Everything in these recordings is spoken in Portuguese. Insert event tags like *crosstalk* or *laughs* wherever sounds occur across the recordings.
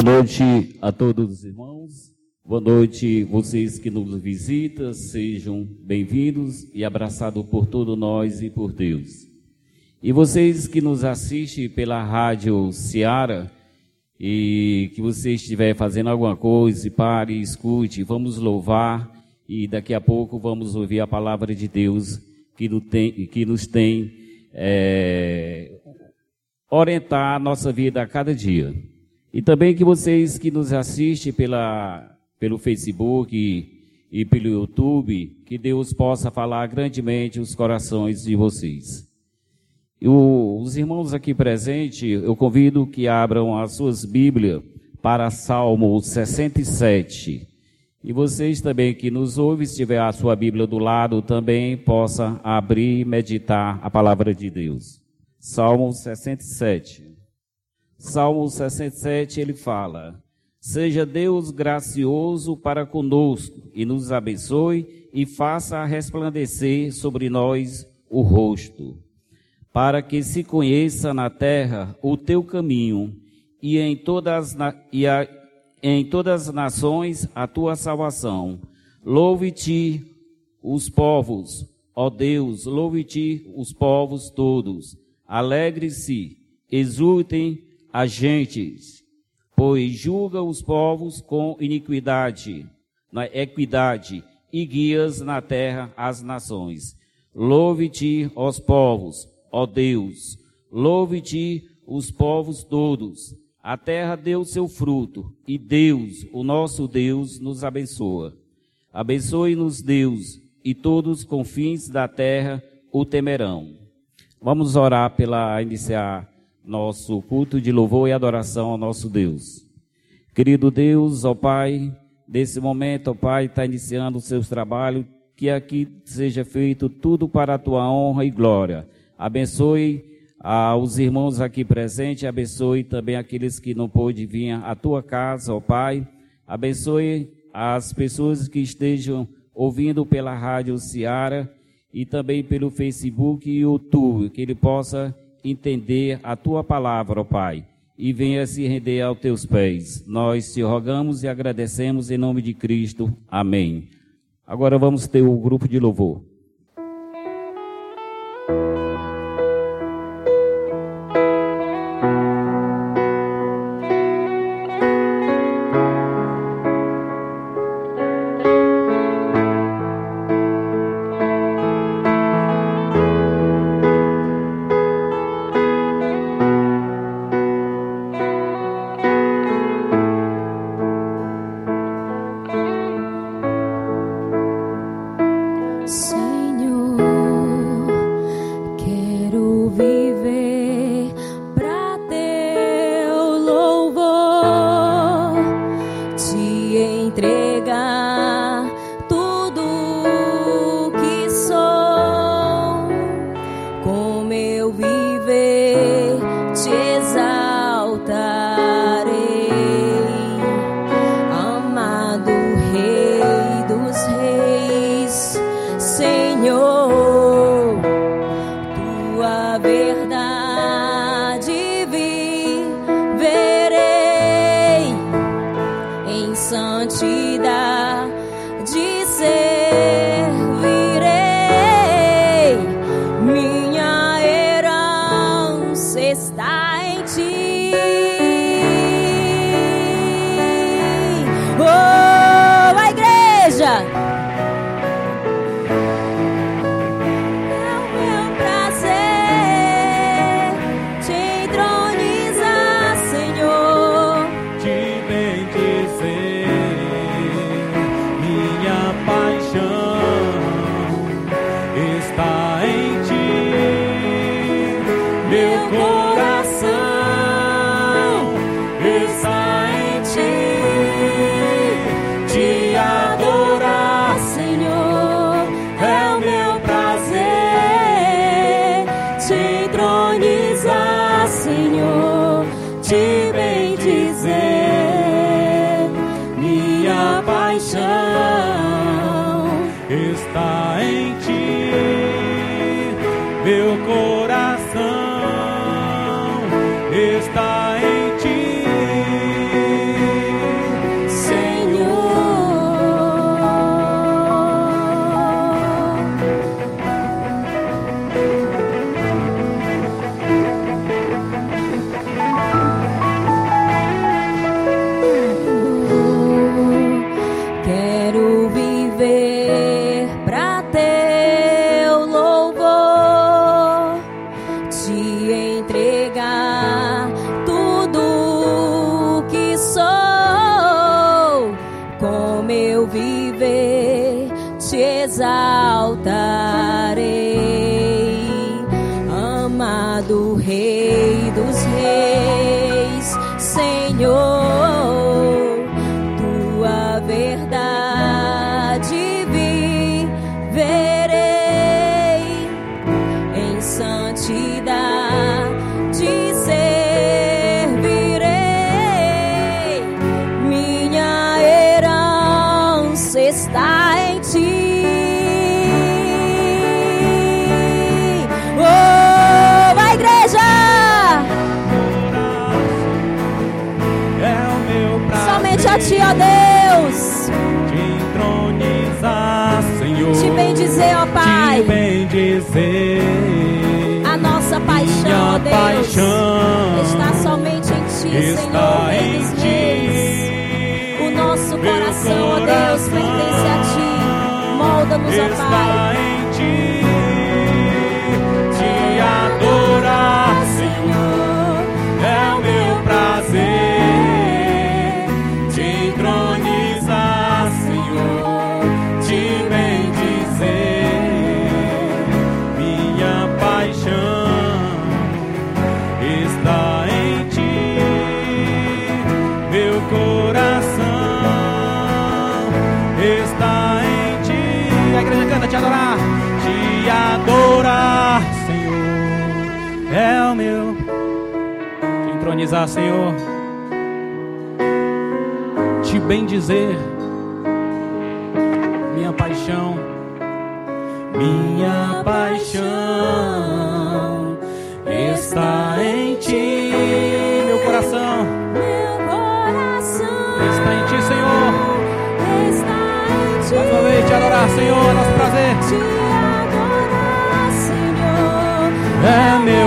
Boa noite a todos os irmãos. Boa noite vocês que nos visitam. Sejam bem-vindos e abraçados por todos nós e por Deus. E vocês que nos assistem pela rádio Seara e que você estiver fazendo alguma coisa, pare, escute, vamos louvar e daqui a pouco vamos ouvir a palavra de Deus que nos tem, que nos tem é, orientar a nossa vida a cada dia. E também que vocês que nos assistem pela, pelo Facebook e, e pelo YouTube, que Deus possa falar grandemente os corações de vocês. O, os irmãos aqui presentes, eu convido que abram as suas Bíblias para Salmo 67. E vocês também que nos ouvem, se tiver a sua Bíblia do lado, também possa abrir e meditar a palavra de Deus. Salmo 67. Salmo 67, ele fala: Seja Deus gracioso para conosco e nos abençoe e faça resplandecer sobre nós o rosto, para que se conheça na terra o teu caminho e em todas, e a, em todas as nações a tua salvação. Louve-te os povos, ó Deus, louve-te os povos todos. Alegre-se, exultem as gentes, pois julga os povos com iniquidade, na equidade, e guias na terra as nações. Louve-te, os povos, ó Deus, louve-te os povos todos. A terra deu seu fruto, e Deus, o nosso Deus, nos abençoa. Abençoe-nos, Deus, e todos os confins da terra o temerão. Vamos orar pela iniciar nosso culto de louvor e adoração ao nosso Deus. Querido Deus, ó Pai, nesse momento, ó Pai, está iniciando os seus trabalhos, que aqui seja feito tudo para a tua honra e glória. Abençoe aos irmãos aqui presentes, abençoe também aqueles que não pôde vir à tua casa, ó Pai. Abençoe as pessoas que estejam ouvindo pela rádio Ciara e também pelo Facebook e YouTube, que ele possa entender a tua palavra, ó Pai, e venha se render aos teus pés. Nós te rogamos e agradecemos em nome de Cristo. Amém. Agora vamos ter o grupo de louvor. Amado Rei dos Reis, Senhor. Paixão está somente em ti, está Senhor. Em ti. O nosso coração, ó Deus, pertence a ti. Molda-nos, ó Pai. Senhor. Te bendizer. Minha paixão. Minha paixão está em ti. Meu coração Meu coração está em ti, Senhor. está em ti. Mais uma vez te adorar, Senhor, é nosso prazer. Te adorar, Senhor. É meu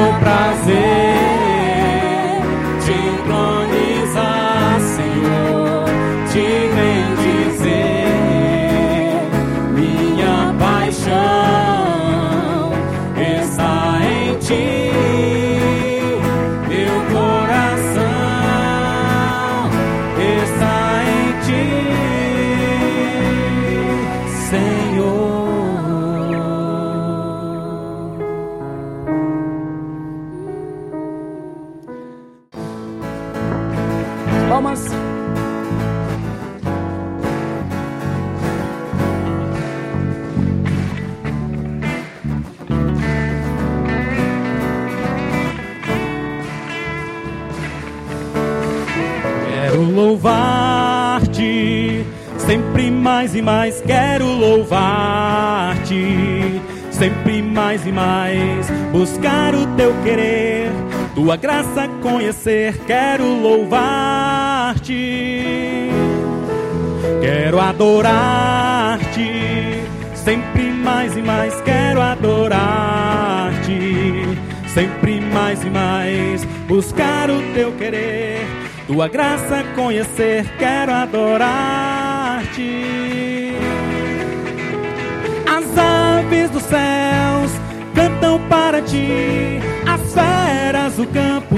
e mais quero louvar-te, sempre mais e mais buscar o teu querer, tua graça conhecer, quero louvar-te, quero adorar-te, sempre mais e mais quero adorar-te, sempre mais e mais buscar o teu querer, tua graça conhecer, quero adorar-te. Céus cantam para ti, as feras do campo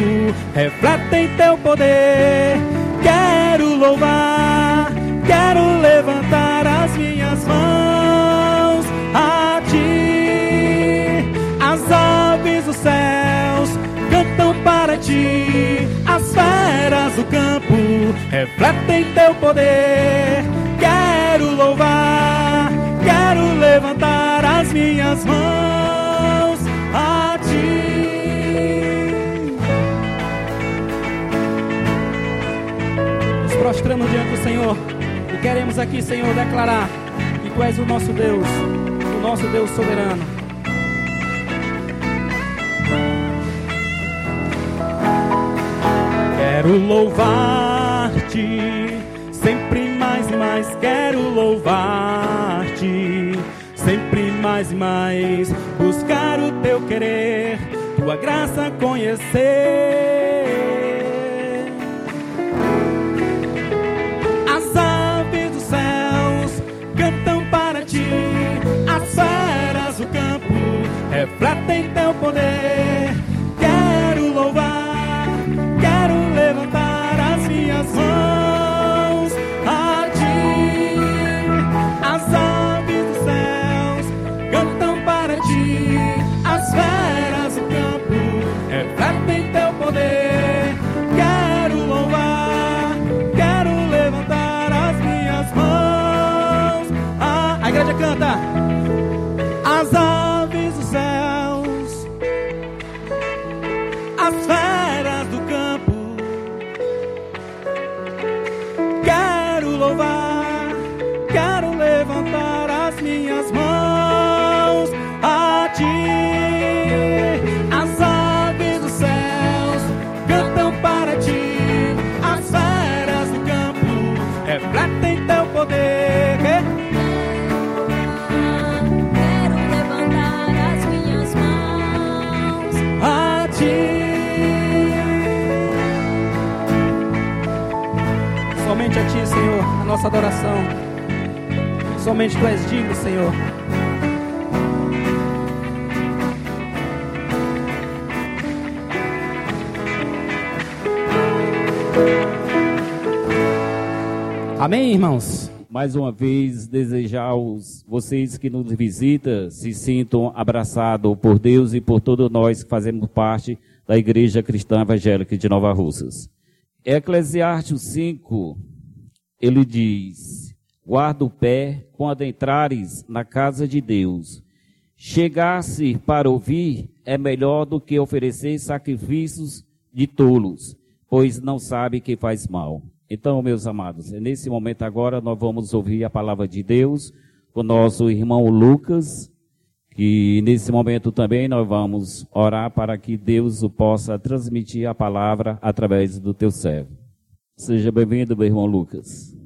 refletem teu poder. Quero louvar, quero levantar as minhas mãos a ti. As aves dos céus cantam para ti, as feras do campo refletem teu poder. Quero louvar, minhas mãos a ti. Nos prostramos diante do Senhor e queremos aqui, Senhor, declarar que Tu és o nosso Deus, o nosso Deus soberano. Quero louvar-te, sempre mais e mais quero louvar-te, mais e mais buscar o teu querer, tua graça conhecer. As aves dos céus cantam para ti, as feras do campo refletem teu poder. refletem então teu poder. Quero levantar as minhas mãos a ti. Somente a ti, Senhor, a nossa adoração. Somente tu és digno, Senhor. thank you Amém, irmãos? Mais uma vez, desejar aos vocês que nos visitam se sintam abraçados por Deus e por todos nós que fazemos parte da Igreja Cristã Evangélica de Nova Russas. Eclesiastes 5, ele diz: Guarda o pé quando entrares na casa de Deus. Chegar-se para ouvir é melhor do que oferecer sacrifícios de tolos, pois não sabe que faz mal. Então, meus amados, nesse momento agora nós vamos ouvir a palavra de Deus com nosso irmão Lucas, que nesse momento também nós vamos orar para que Deus o possa transmitir a palavra através do teu servo. Seja bem-vindo, meu irmão Lucas.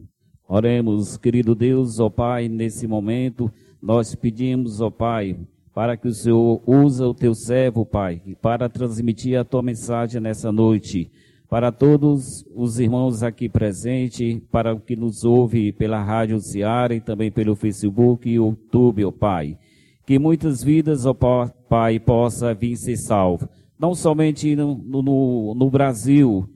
Oremos, querido Deus, ó Pai, nesse momento nós pedimos, ó Pai, para que o Senhor use o teu servo, Pai, para transmitir a tua mensagem nessa noite para todos os irmãos aqui presentes, para o que nos ouve pela Rádio Ceará e também pelo Facebook e YouTube, ó Pai. Que muitas vidas, ó Pai, possa vir ser salvo. Não somente no, no, no Brasil,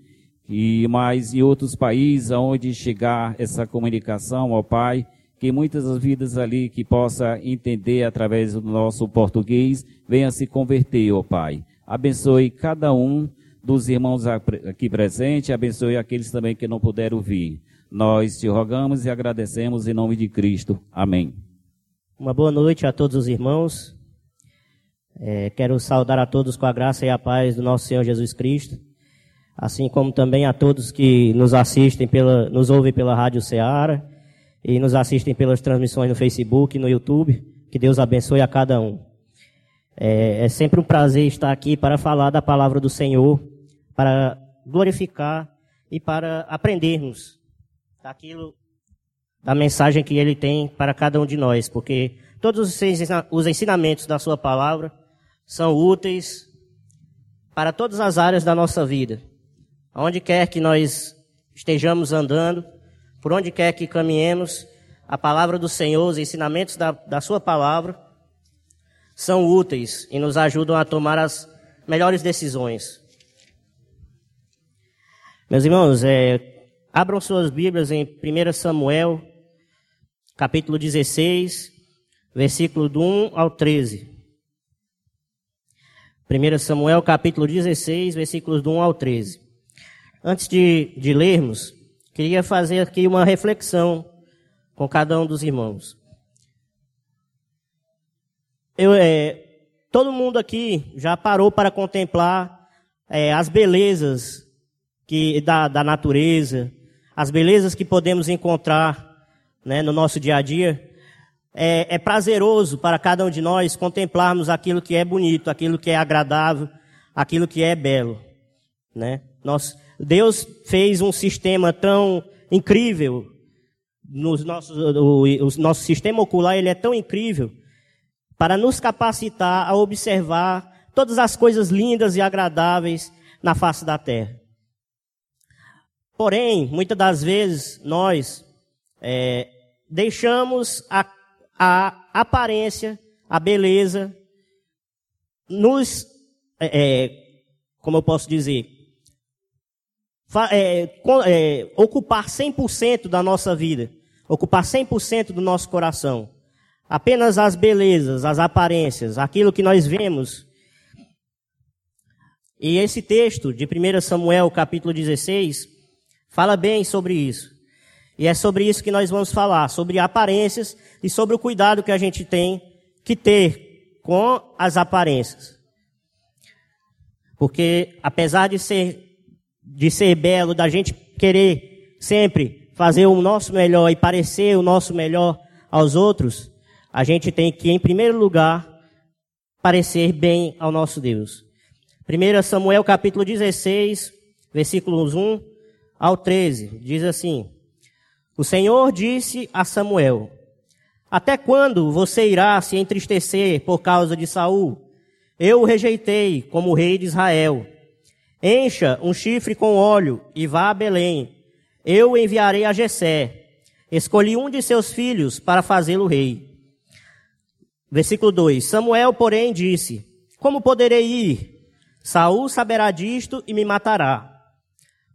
e mais em outros países aonde chegar essa comunicação, ó Pai, que muitas vidas ali que possa entender através do nosso português, venha se converter, ó Pai. Abençoe cada um dos irmãos aqui presentes, abençoe aqueles também que não puderam vir. Nós te rogamos e agradecemos em nome de Cristo. Amém. Uma boa noite a todos os irmãos. É, quero saudar a todos com a graça e a paz do nosso Senhor Jesus Cristo, assim como também a todos que nos assistem pela, nos ouvem pela Rádio Ceará e nos assistem pelas transmissões no Facebook e no YouTube. Que Deus abençoe a cada um. É, é sempre um prazer estar aqui para falar da palavra do Senhor para glorificar e para aprendermos daquilo, da mensagem que ele tem para cada um de nós, porque todos os ensinamentos da sua palavra são úteis para todas as áreas da nossa vida. Aonde quer que nós estejamos andando, por onde quer que caminhemos, a palavra do Senhor, os ensinamentos da, da sua palavra, são úteis e nos ajudam a tomar as melhores decisões. Meus irmãos, é, abram suas Bíblias em 1 Samuel, capítulo 16, versículo do 1 ao 13. 1 Samuel, capítulo 16, versículos do 1 ao 13. Antes de, de lermos, queria fazer aqui uma reflexão com cada um dos irmãos. Eu, é, todo mundo aqui já parou para contemplar é, as belezas que da, da natureza, as belezas que podemos encontrar né, no nosso dia a dia, é, é prazeroso para cada um de nós contemplarmos aquilo que é bonito, aquilo que é agradável, aquilo que é belo. Né? Nós, Deus fez um sistema tão incrível, nos nossos, o, o nosso sistema ocular ele é tão incrível para nos capacitar a observar todas as coisas lindas e agradáveis na face da terra. Porém, muitas das vezes nós é, deixamos a, a, aparência, a beleza, nos, é, é como eu posso dizer, é, é, ocupar 100% da nossa vida, ocupar 100% do nosso coração. Apenas as belezas, as aparências, aquilo que nós vemos. E esse texto de 1 Samuel, capítulo 16, fala bem sobre isso. E é sobre isso que nós vamos falar, sobre aparências e sobre o cuidado que a gente tem que ter com as aparências. Porque apesar de ser de ser belo, da gente querer sempre fazer o nosso melhor e parecer o nosso melhor aos outros, a gente tem que, em primeiro lugar, parecer bem ao nosso Deus. 1 Samuel capítulo 16, versículos 1 ao 13, diz assim: O Senhor disse a Samuel: Até quando você irá se entristecer por causa de Saul? Eu o rejeitei como rei de Israel. Encha um chifre com óleo e vá a Belém. eu enviarei a Jessé. Escolhi um de seus filhos para fazê-lo rei. Versículo 2. Samuel, porém, disse: Como poderei ir? Saul saberá disto e me matará.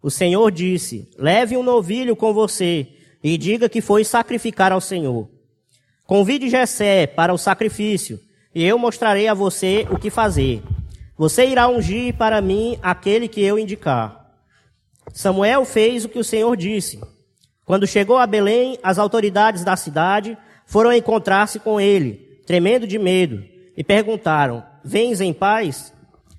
O Senhor disse: Leve um novilho com você e diga que foi sacrificar ao Senhor. Convide Jessé para o sacrifício e eu mostrarei a você o que fazer. Você irá ungir para mim aquele que eu indicar. Samuel fez o que o Senhor disse. Quando chegou a Belém, as autoridades da cidade foram encontrar-se com ele tremendo de medo, e perguntaram: Vens em paz?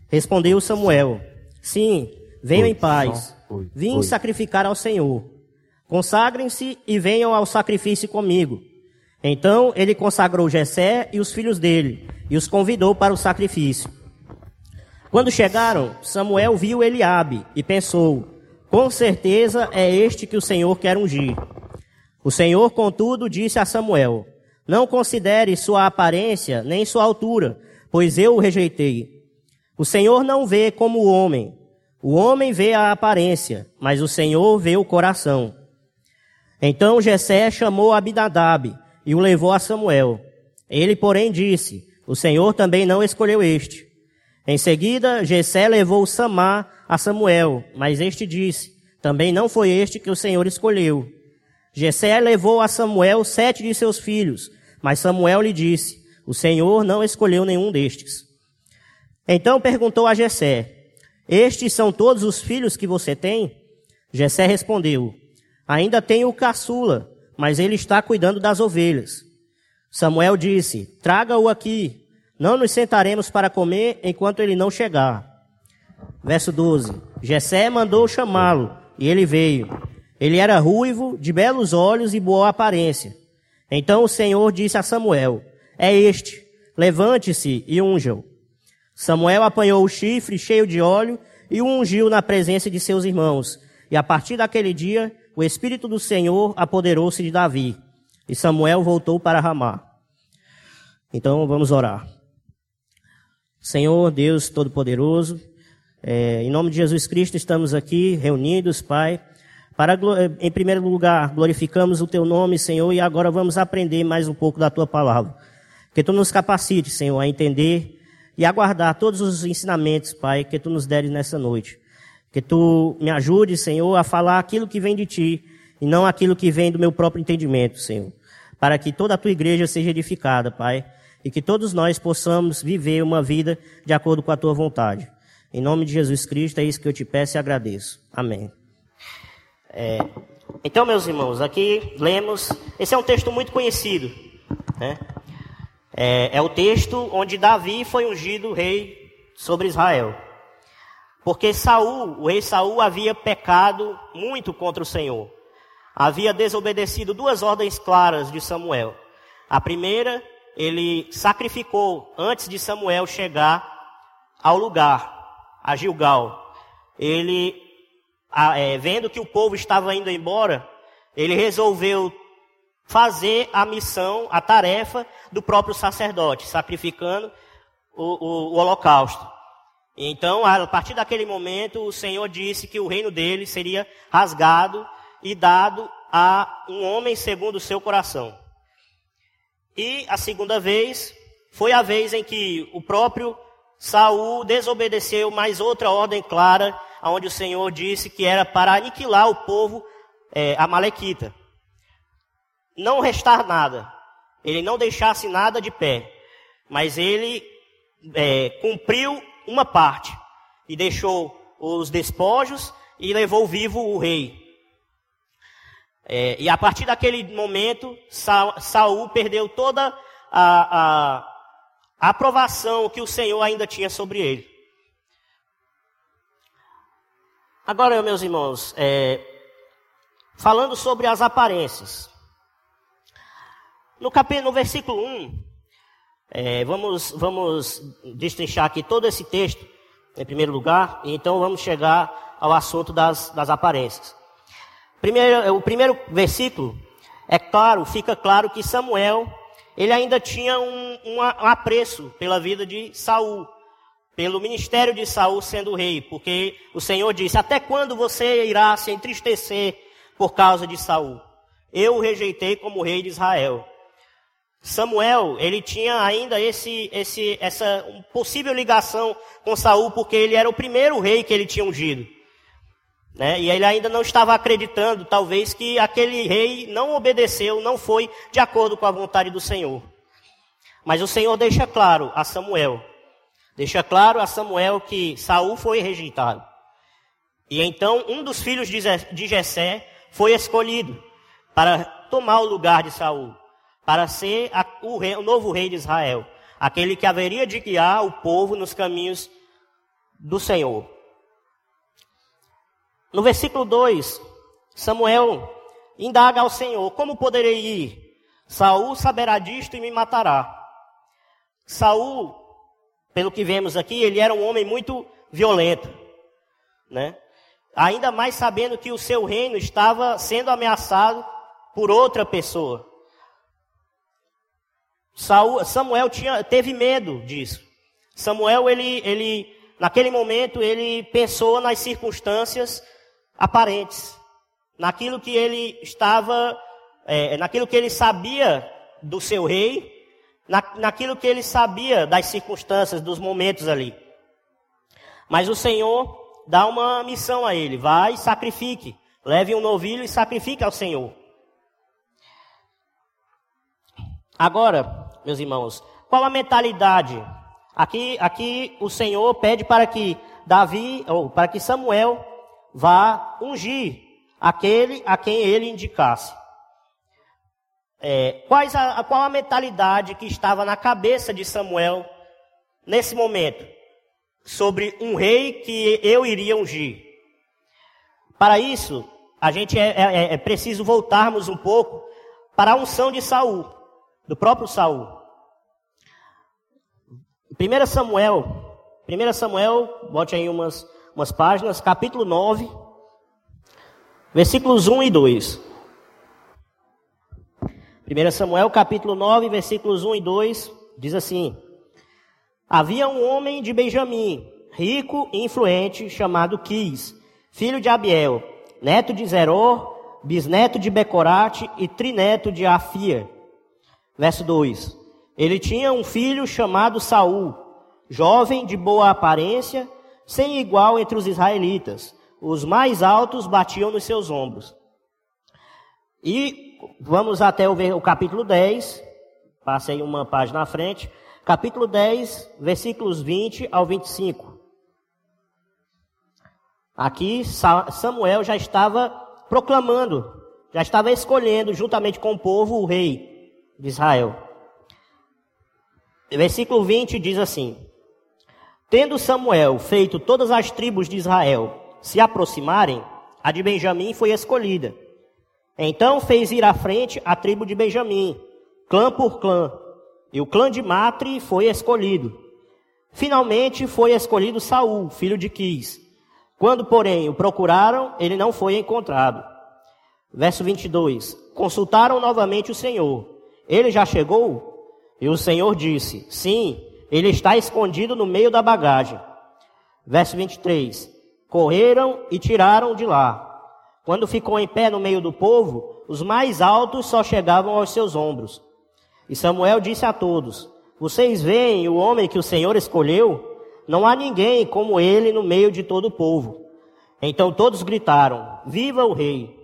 Respondeu Samuel: Sim, venho em paz. Vim sacrificar ao Senhor. Consagrem-se e venham ao sacrifício comigo. Então ele consagrou Jessé e os filhos dele e os convidou para o sacrifício. Quando chegaram, Samuel viu Eliabe e pensou: Com certeza é este que o Senhor quer ungir. O Senhor, contudo, disse a Samuel: não considere sua aparência nem sua altura, pois eu o rejeitei. O Senhor não vê como o homem. O homem vê a aparência, mas o Senhor vê o coração. Então Jessé chamou Abinadab e o levou a Samuel. Ele, porém, disse: O Senhor também não escolheu este. Em seguida, Jessé levou Samar a Samuel, mas este disse: Também não foi este que o Senhor escolheu. Jessé levou a Samuel sete de seus filhos, mas Samuel lhe disse: O Senhor não escolheu nenhum destes. Então perguntou a Jessé: Estes são todos os filhos que você tem? Jessé respondeu: Ainda tenho o caçula, mas ele está cuidando das ovelhas. Samuel disse: Traga-o aqui. Não nos sentaremos para comer enquanto ele não chegar. Verso 12. Jessé mandou chamá-lo, e ele veio. Ele era ruivo, de belos olhos e boa aparência. Então o Senhor disse a Samuel: É este, levante-se e unja-o. Samuel apanhou o chifre cheio de óleo e o ungiu na presença de seus irmãos. E a partir daquele dia, o Espírito do Senhor apoderou-se de Davi. E Samuel voltou para Ramá. Então vamos orar. Senhor Deus Todo-Poderoso, é, em nome de Jesus Cristo estamos aqui reunidos, Pai para, em primeiro lugar, glorificamos o teu nome, Senhor, e agora vamos aprender mais um pouco da tua palavra. Que tu nos capacite, Senhor, a entender e aguardar todos os ensinamentos, Pai, que tu nos deres nessa noite. Que tu me ajude, Senhor, a falar aquilo que vem de ti e não aquilo que vem do meu próprio entendimento, Senhor. Para que toda a tua igreja seja edificada, Pai, e que todos nós possamos viver uma vida de acordo com a tua vontade. Em nome de Jesus Cristo, é isso que eu te peço e agradeço. Amém. É, então, meus irmãos, aqui lemos. Esse é um texto muito conhecido. Né? É, é o texto onde Davi foi ungido rei sobre Israel. Porque Saul, o rei Saul, havia pecado muito contra o Senhor. Havia desobedecido duas ordens claras de Samuel. A primeira, ele sacrificou antes de Samuel chegar ao lugar, a Gilgal. Ele é, vendo que o povo estava indo embora, ele resolveu fazer a missão, a tarefa do próprio sacerdote, sacrificando o, o, o holocausto. Então, a partir daquele momento, o Senhor disse que o reino dele seria rasgado e dado a um homem segundo o seu coração. E a segunda vez foi a vez em que o próprio Saul desobedeceu mais outra ordem clara onde o Senhor disse que era para aniquilar o povo é, amalequita. Não restar nada. Ele não deixasse nada de pé. Mas ele é, cumpriu uma parte. E deixou os despojos e levou vivo o rei. É, e a partir daquele momento, Sa Saul perdeu toda a, a, aprovação que o Senhor ainda tinha sobre ele. Agora, meus irmãos, é, falando sobre as aparências. No, capítulo, no versículo 1, é, vamos, vamos destrinchar aqui todo esse texto, em primeiro lugar, e então vamos chegar ao assunto das, das aparências. Primeiro, o primeiro versículo, é claro, fica claro que Samuel, ele ainda tinha um, um apreço pela vida de Saul pelo ministério de Saul sendo rei, porque o Senhor disse: Até quando você irá se entristecer por causa de Saul. Eu o rejeitei como rei de Israel. Samuel, ele tinha ainda esse, esse, essa possível ligação com Saul, porque ele era o primeiro rei que ele tinha ungido. Né? E ele ainda não estava acreditando, talvez, que aquele rei não obedeceu, não foi de acordo com a vontade do Senhor. Mas o Senhor deixa claro a Samuel, deixa claro a Samuel que Saul foi rejeitado. E então um dos filhos de Jessé foi escolhido para tomar o lugar de Saul para ser a, o, rei, o novo rei de Israel, aquele que haveria de guiar o povo nos caminhos do Senhor. No versículo 2, Samuel indaga ao Senhor: Como poderei ir? Saul saberá disto e me matará. Saul, pelo que vemos aqui, ele era um homem muito violento, né? Ainda mais sabendo que o seu reino estava sendo ameaçado por outra pessoa. Saul, Samuel tinha, teve medo disso. Samuel, ele, ele, naquele momento, ele pensou nas circunstâncias aparentes, naquilo que ele estava, é, naquilo que ele sabia do seu rei, na, naquilo que ele sabia das circunstâncias, dos momentos ali. Mas o Senhor dá uma missão a ele: vai e sacrifique, leve um novilho e sacrifique ao Senhor. Agora, meus irmãos, qual a mentalidade? Aqui, aqui o Senhor pede para que Davi, ou para que Samuel vá ungir aquele a quem ele indicasse. É, quais a, qual a mentalidade que estava na cabeça de Samuel nesse momento? Sobre um rei que eu iria ungir. Para isso, a gente é, é, é preciso voltarmos um pouco para a unção de Saul, do próprio Saul. 1 Samuel, 1 Samuel, bote aí umas, umas páginas, capítulo 9, versículos 1 e 2. 1 Samuel, capítulo 9, versículos 1 e 2, diz assim: Havia um homem de Benjamim, rico e influente, chamado Quis, filho de Abiel, neto de Zeror, bisneto de Becorate e trineto de Afia. Verso 2. Ele tinha um filho chamado Saul, jovem de boa aparência, sem igual entre os israelitas. Os mais altos batiam nos seus ombros. E vamos até o, capítulo 10, passei uma página à frente. Capítulo 10, versículos 20 ao 25. Aqui Samuel já estava proclamando, já estava escolhendo juntamente com o povo o rei de Israel. Versículo 20 diz assim: Tendo Samuel feito todas as tribos de Israel se aproximarem, a de Benjamim foi escolhida. Então fez ir à frente a tribo de Benjamim, clã por clã, e o clã de Matre foi escolhido. Finalmente foi escolhido Saul, filho de Quis. Quando, porém, o procuraram, ele não foi encontrado. Verso 22. Consultaram novamente o Senhor. Ele já chegou? E o Senhor disse: Sim, ele está escondido no meio da bagagem. Verso 23. Correram e tiraram de lá. Quando ficou em pé no meio do povo, os mais altos só chegavam aos seus ombros. E Samuel disse a todos: Vocês veem o homem que o Senhor escolheu? Não há ninguém como ele no meio de todo o povo. Então todos gritaram: Viva o rei!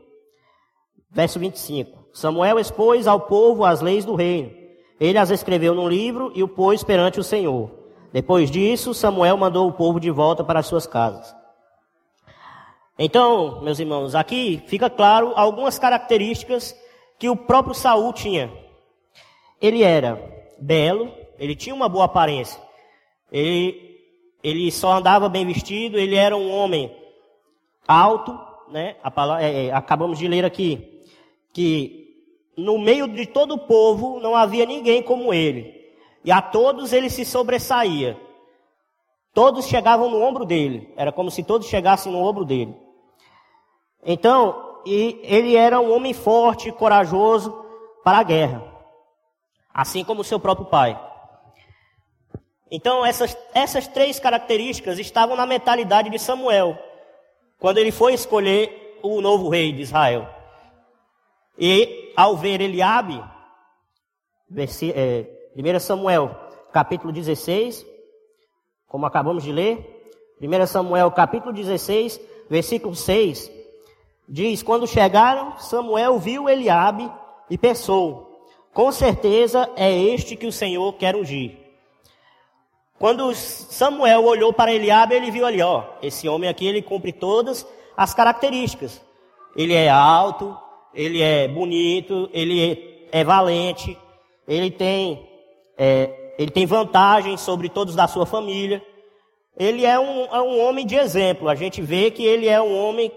Verso 25. Samuel expôs ao povo as leis do reino ele as escreveu num livro e o pôs perante o Senhor. Depois disso, Samuel mandou o povo de volta para as suas casas. Então, meus irmãos, aqui fica claro algumas características que o próprio Saul tinha. Ele era belo, ele tinha uma boa aparência. Ele, ele só andava bem vestido, ele era um homem alto, né? Palavra, é, é, acabamos de ler aqui que no meio de todo o povo não havia ninguém como ele. E a todos ele se sobressaía. Todos chegavam no ombro dele. Era como se todos chegassem no ombro dele. Então, ele era um homem forte, corajoso para a guerra. Assim como seu próprio pai. Então, essas, essas três características estavam na mentalidade de Samuel. Quando ele foi escolher o novo rei de Israel. E ao ver Eliabe, é, 1 Samuel, capítulo 16, como acabamos de ler, 1 Samuel, capítulo 16, versículo 6, diz: Quando chegaram, Samuel viu Eliabe e pensou: Com certeza é este que o Senhor quer ungir. Quando Samuel olhou para Eliabe, ele viu ali, ó, esse homem aqui, ele cumpre todas as características. Ele é alto, ele é bonito, ele é, valente, ele tem, é, ele tem vantagem sobre todos da sua família. Ele é um, é um homem de exemplo. A gente vê que ele é um homem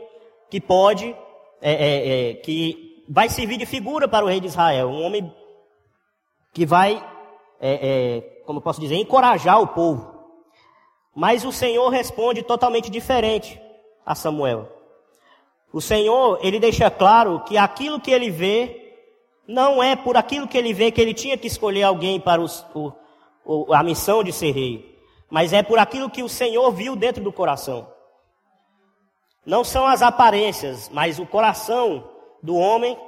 que pode, é, é, é que vai servir de figura para o rei de Israel. Um homem que vai, é, como posso dizer, encorajar o povo. Mas o Senhor responde totalmente diferente a Samuel. O Senhor, ele deixa claro que aquilo que ele vê, não é por aquilo que ele vê que ele tinha que escolher alguém para os, o, o, a missão de ser rei, mas é por aquilo que o Senhor viu dentro do coração. Não são as aparências, mas o coração do homem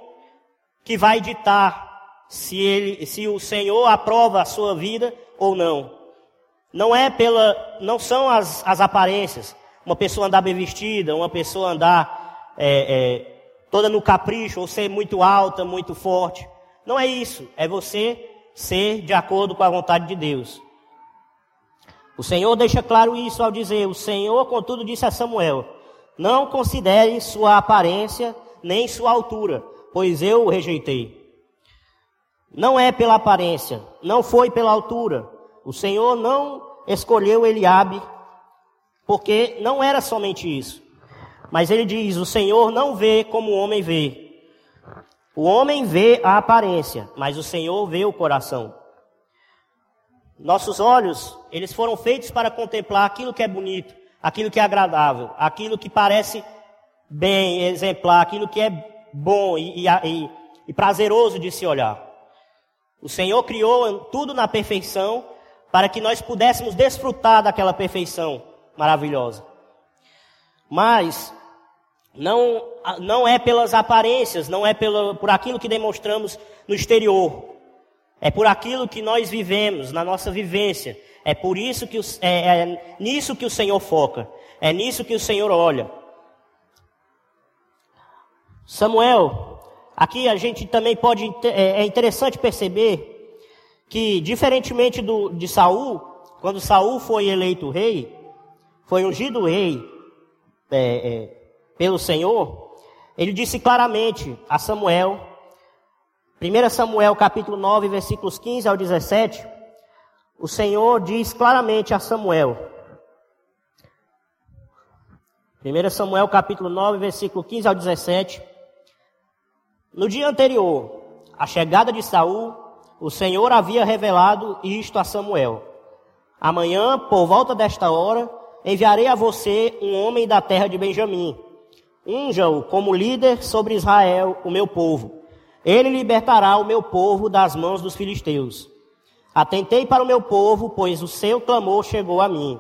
que vai ditar se, ele, se o Senhor aprova a sua vida ou não. Não é pela, não são as, as aparências. Uma pessoa andar bem vestida, uma pessoa andar é, é, toda no capricho, ou ser muito alta, muito forte. Não é isso. É você ser de acordo com a vontade de Deus. O Senhor deixa claro isso ao dizer: O Senhor, contudo, disse a Samuel: Não considere sua aparência nem sua altura, pois eu o rejeitei. Não é pela aparência, não foi pela altura. O Senhor não escolheu Eliabe, porque não era somente isso. Mas ele diz: o Senhor não vê como o homem vê. O homem vê a aparência, mas o Senhor vê o coração. Nossos olhos, eles foram feitos para contemplar aquilo que é bonito, aquilo que é agradável, aquilo que parece bem, exemplar, aquilo que é bom e, e, e prazeroso de se olhar. O Senhor criou tudo na perfeição para que nós pudéssemos desfrutar daquela perfeição maravilhosa. Mas não, não é pelas aparências, não é pelo, por aquilo que demonstramos no exterior. É por aquilo que nós vivemos, na nossa vivência. É por isso que é, é nisso que o Senhor foca. É nisso que o Senhor olha. Samuel, aqui a gente também pode é, é interessante perceber que diferentemente do, de Saul, quando Saul foi eleito rei, foi ungido rei, é, é, pelo Senhor, ele disse claramente a Samuel, 1 Samuel capítulo 9, versículos 15 ao 17, o Senhor diz claramente a Samuel, 1 Samuel capítulo 9, versículo 15 ao 17, no dia anterior, a chegada de Saul, o Senhor havia revelado isto a Samuel. Amanhã, por volta desta hora, enviarei a você um homem da terra de Benjamim, Unja-o como líder sobre Israel, o meu povo. Ele libertará o meu povo das mãos dos filisteus. Atentei para o meu povo, pois o seu clamor chegou a mim.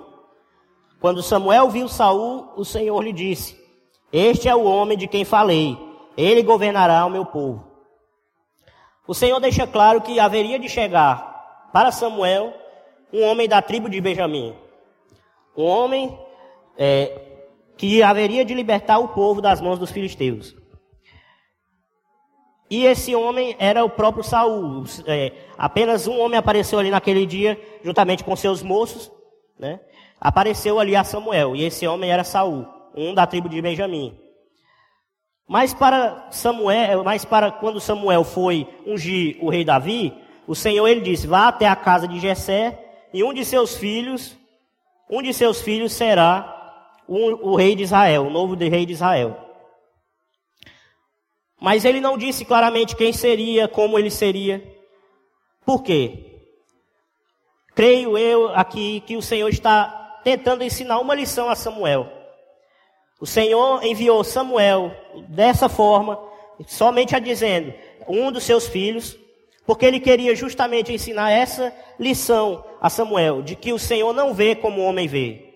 Quando Samuel viu Saul, o Senhor lhe disse: Este é o homem de quem falei. Ele governará o meu povo. O Senhor deixa claro que haveria de chegar para Samuel um homem da tribo de Benjamim. Um homem é, que haveria de libertar o povo das mãos dos filisteus. E esse homem era o próprio Saul. É, apenas um homem apareceu ali naquele dia, juntamente com seus moços, né? Apareceu ali a Samuel, e esse homem era Saul, um da tribo de Benjamim. Mas para Samuel, mas para quando Samuel foi ungir o rei Davi, o Senhor ele disse: "Vá até a casa de Jessé, e um de seus filhos, um de seus filhos será o, o rei de Israel, o novo rei de Israel. Mas ele não disse claramente quem seria, como ele seria. Por quê? Creio eu aqui que o Senhor está tentando ensinar uma lição a Samuel. O Senhor enviou Samuel dessa forma, somente a dizendo, um dos seus filhos, porque ele queria justamente ensinar essa lição a Samuel, de que o Senhor não vê como o homem vê.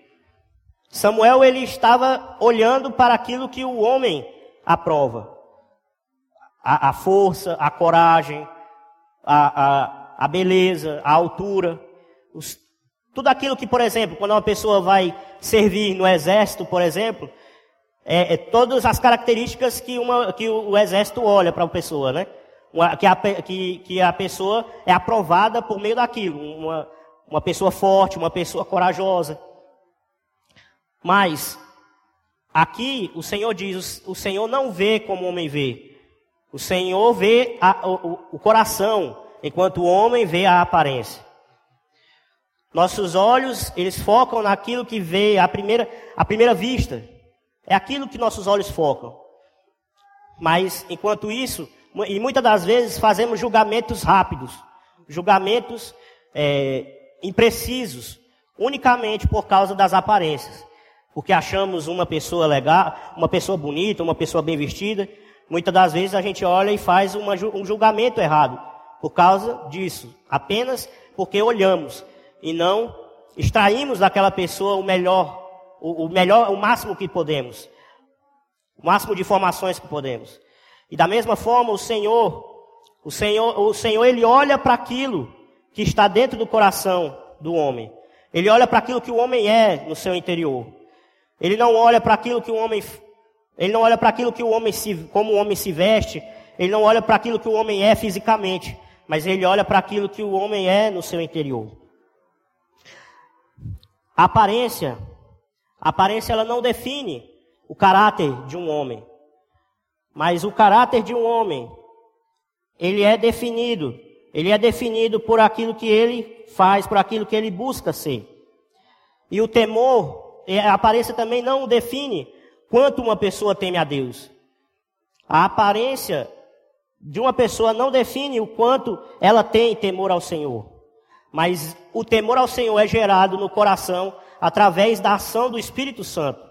Samuel ele estava olhando para aquilo que o homem aprova. a, a força, a coragem, a, a, a beleza, a altura. Os, tudo aquilo que, por exemplo, quando uma pessoa vai servir no exército, por exemplo, é, é todas as características que, uma, que o, o exército olha para a pessoa, né? Uma, que, a, que, que a pessoa é aprovada por meio daquilo. Uma, uma pessoa forte, uma pessoa corajosa. Mas, aqui o Senhor diz: o Senhor não vê como o homem vê. O Senhor vê a, o, o coração, enquanto o homem vê a aparência. Nossos olhos, eles focam naquilo que vê à primeira, à primeira vista. É aquilo que nossos olhos focam. Mas, enquanto isso, e muitas das vezes fazemos julgamentos rápidos, julgamentos é, imprecisos, unicamente por causa das aparências. Porque achamos uma pessoa legal, uma pessoa bonita, uma pessoa bem vestida. Muitas das vezes a gente olha e faz uma, um julgamento errado por causa disso, apenas porque olhamos e não extraímos daquela pessoa o melhor, o, o melhor, o máximo que podemos, o máximo de informações que podemos. E da mesma forma, o Senhor, o Senhor, o Senhor, ele olha para aquilo que está dentro do coração do homem. Ele olha para aquilo que o homem é no seu interior. Ele não olha para aquilo que o homem, ele não olha para aquilo que o homem se, como o homem se veste. Ele não olha para aquilo que o homem é fisicamente, mas ele olha para aquilo que o homem é no seu interior. A aparência, a aparência ela não define o caráter de um homem. Mas o caráter de um homem, ele é definido. Ele é definido por aquilo que ele faz, por aquilo que ele busca ser. E o temor, a aparência também não define quanto uma pessoa teme a Deus. A aparência de uma pessoa não define o quanto ela tem temor ao Senhor. Mas o temor ao Senhor é gerado no coração através da ação do Espírito Santo.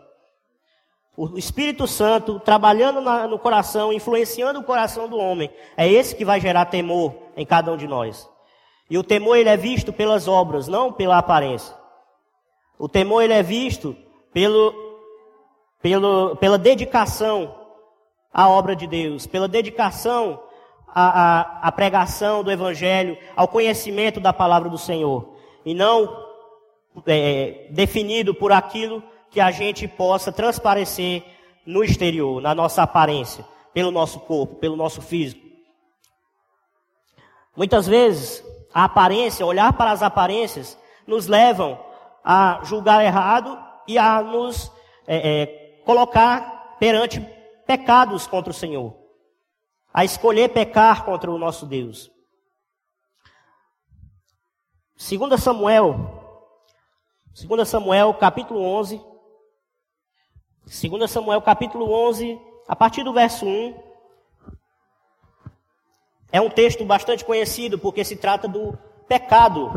O Espírito Santo trabalhando na, no coração, influenciando o coração do homem. É esse que vai gerar temor em cada um de nós. E o temor ele é visto pelas obras, não pela aparência. O temor ele é visto pelo, pelo, pela dedicação à obra de Deus, pela dedicação a, a, a pregação do Evangelho, ao conhecimento da palavra do Senhor. E não é, definido por aquilo que a gente possa transparecer no exterior, na nossa aparência, pelo nosso corpo, pelo nosso físico. Muitas vezes, a aparência, olhar para as aparências, nos levam a julgar errado e a nos é, é, colocar perante pecados contra o Senhor. A escolher pecar contra o nosso Deus. 2 Samuel, 2 Samuel capítulo 11, 2 Samuel capítulo 11, a partir do verso 1, é um texto bastante conhecido porque se trata do pecado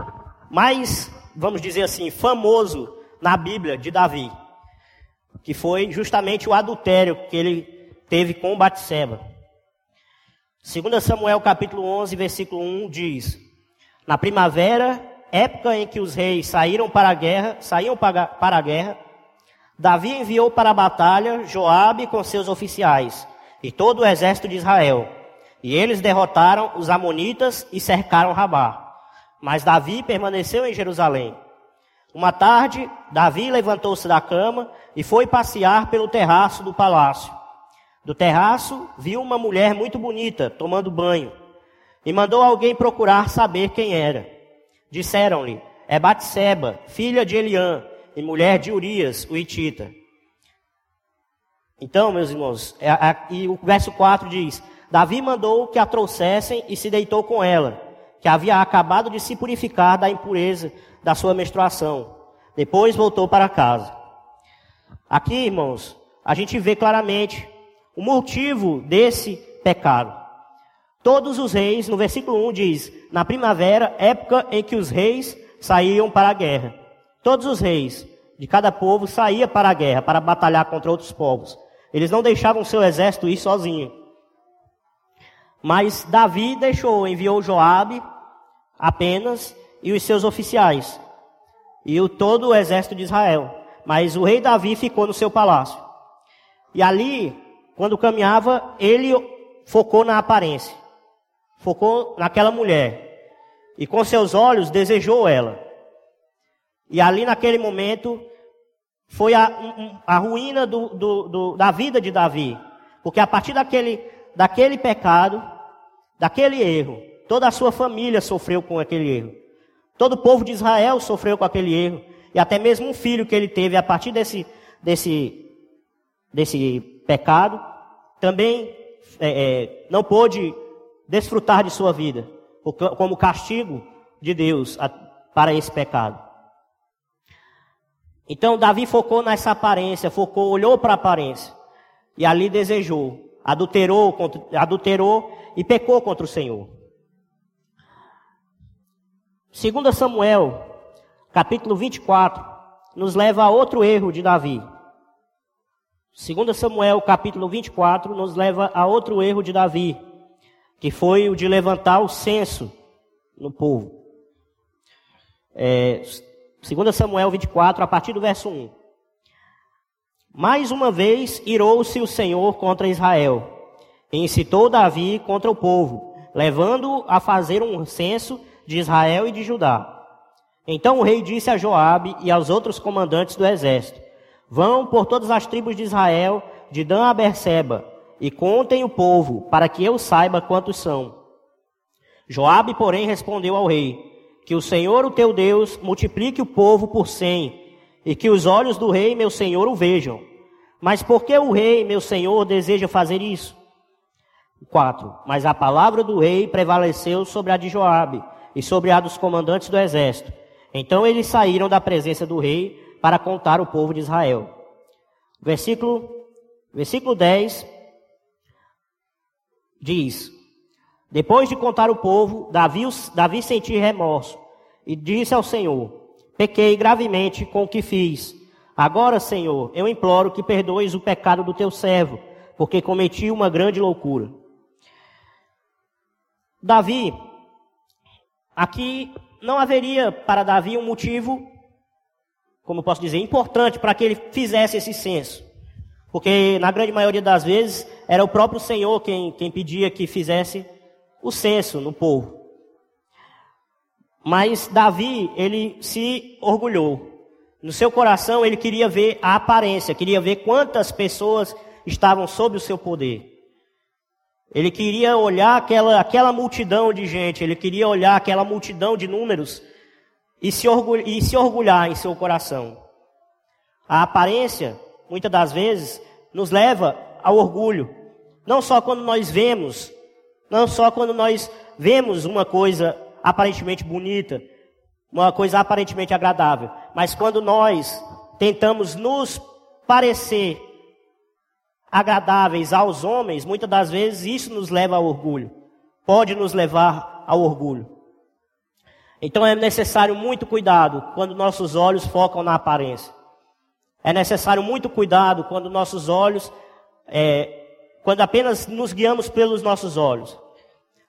mais, vamos dizer assim, famoso na Bíblia de Davi, que foi justamente o adultério que ele teve com Batseba. 2 Samuel capítulo 11, versículo 1 diz: Na primavera, época em que os reis saíram para a guerra, saíam para a guerra, Davi enviou para a batalha Joabe com seus oficiais e todo o exército de Israel. E eles derrotaram os amonitas e cercaram Rabá. Mas Davi permaneceu em Jerusalém. Uma tarde, Davi levantou-se da cama e foi passear pelo terraço do palácio. Do terraço, viu uma mulher muito bonita tomando banho e mandou alguém procurar saber quem era. Disseram-lhe: É Batseba, filha de Eliã e mulher de Urias, o Itita. Então, meus irmãos, é, é, e o verso 4 diz: Davi mandou que a trouxessem e se deitou com ela, que havia acabado de se purificar da impureza da sua menstruação. Depois voltou para casa. Aqui, irmãos, a gente vê claramente o motivo desse pecado. Todos os reis, no versículo 1 diz: na primavera, época em que os reis saíam para a guerra. Todos os reis de cada povo saíam para a guerra, para batalhar contra outros povos. Eles não deixavam seu exército ir sozinho. Mas Davi deixou, enviou Joabe apenas e os seus oficiais e o todo o exército de Israel. Mas o rei Davi ficou no seu palácio. E ali quando caminhava, ele focou na aparência, focou naquela mulher, e com seus olhos desejou ela. E ali naquele momento foi a, a ruína do, do, do, da vida de Davi, porque a partir daquele, daquele pecado, daquele erro, toda a sua família sofreu com aquele erro, todo o povo de Israel sofreu com aquele erro, e até mesmo um filho que ele teve a partir desse, desse, desse pecado, também é, é, não pôde desfrutar de sua vida, como castigo de Deus para esse pecado. Então Davi focou nessa aparência, focou, olhou para a aparência e ali desejou, adulterou, adulterou e pecou contra o Senhor. Segundo Samuel, capítulo 24, nos leva a outro erro de Davi. Segundo Samuel, capítulo 24, nos leva a outro erro de Davi, que foi o de levantar o censo no povo. É, 2 Samuel 24, a partir do verso 1. Mais uma vez irou-se o Senhor contra Israel, e incitou Davi contra o povo, levando-o a fazer um censo de Israel e de Judá. Então o rei disse a Joabe e aos outros comandantes do exército: Vão por todas as tribos de Israel, de Dan a Berseba, e contem o povo, para que eu saiba quantos são. Joabe, porém, respondeu ao rei: que o Senhor, o teu Deus, multiplique o povo por cem, e que os olhos do rei, meu senhor, o vejam. Mas por que o rei, meu senhor, deseja fazer isso? 4. Mas a palavra do rei prevaleceu sobre a de Joabe e sobre a dos comandantes do exército. Então eles saíram da presença do rei para contar o povo de Israel. Versículo, versículo 10 diz: depois de contar o povo, Davi, Davi sentiu remorso e disse ao Senhor: Pequei gravemente com o que fiz. Agora, Senhor, eu imploro que perdoes o pecado do teu servo, porque cometi uma grande loucura. Davi, aqui não haveria para Davi um motivo, como posso dizer, importante para que ele fizesse esse censo. Porque na grande maioria das vezes era o próprio Senhor quem, quem pedia que fizesse o censo no povo. Mas Davi, ele se orgulhou. No seu coração, ele queria ver a aparência, queria ver quantas pessoas estavam sob o seu poder. Ele queria olhar aquela, aquela multidão de gente, ele queria olhar aquela multidão de números e se, e se orgulhar em seu coração. A aparência, muitas das vezes, nos leva ao orgulho. Não só quando nós vemos não só quando nós vemos uma coisa aparentemente bonita, uma coisa aparentemente agradável, mas quando nós tentamos nos parecer agradáveis aos homens, muitas das vezes isso nos leva ao orgulho. Pode nos levar ao orgulho. Então é necessário muito cuidado quando nossos olhos focam na aparência. É necessário muito cuidado quando nossos olhos é, quando apenas nos guiamos pelos nossos olhos.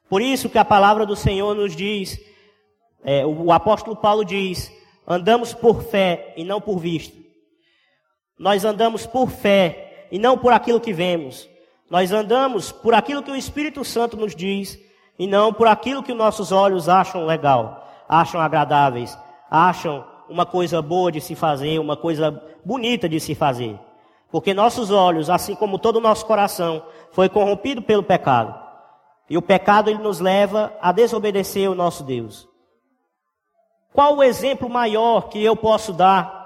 Por isso que a palavra do Senhor nos diz, é, o, apóstolo Paulo diz, andamos por fé e não por vista. Nós andamos por fé e não por aquilo que vemos. Nós andamos por aquilo que o Espírito Santo nos diz e não por aquilo que nossos olhos acham legal, acham agradáveis, acham uma coisa boa de se fazer, uma coisa bonita de se fazer. Porque nossos olhos, assim como todo o nosso coração, foi corrompido pelo pecado. E o pecado ele nos leva a desobedecer o nosso Deus. Qual o exemplo maior que eu posso dar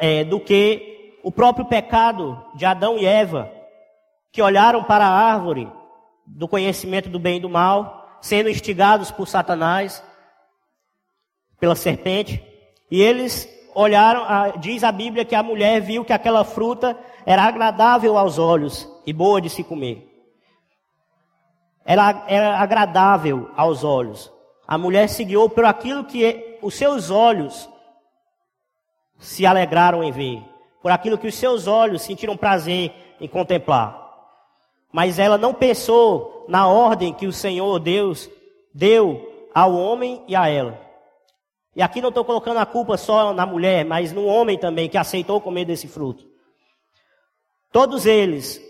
é, do que o próprio pecado de Adão e Eva, que olharam para a árvore do conhecimento do bem e do mal, sendo instigados por Satanás, pela serpente, e eles olharam, diz a Bíblia que a mulher viu que aquela fruta era agradável aos olhos e boa de se comer. Era, era agradável aos olhos. A mulher seguiu por aquilo que os seus olhos se alegraram em ver, por aquilo que os seus olhos sentiram prazer em contemplar. Mas ela não pensou na ordem que o Senhor Deus deu ao homem e a ela. E aqui não estou colocando a culpa só na mulher, mas no homem também que aceitou comer desse fruto. Todos eles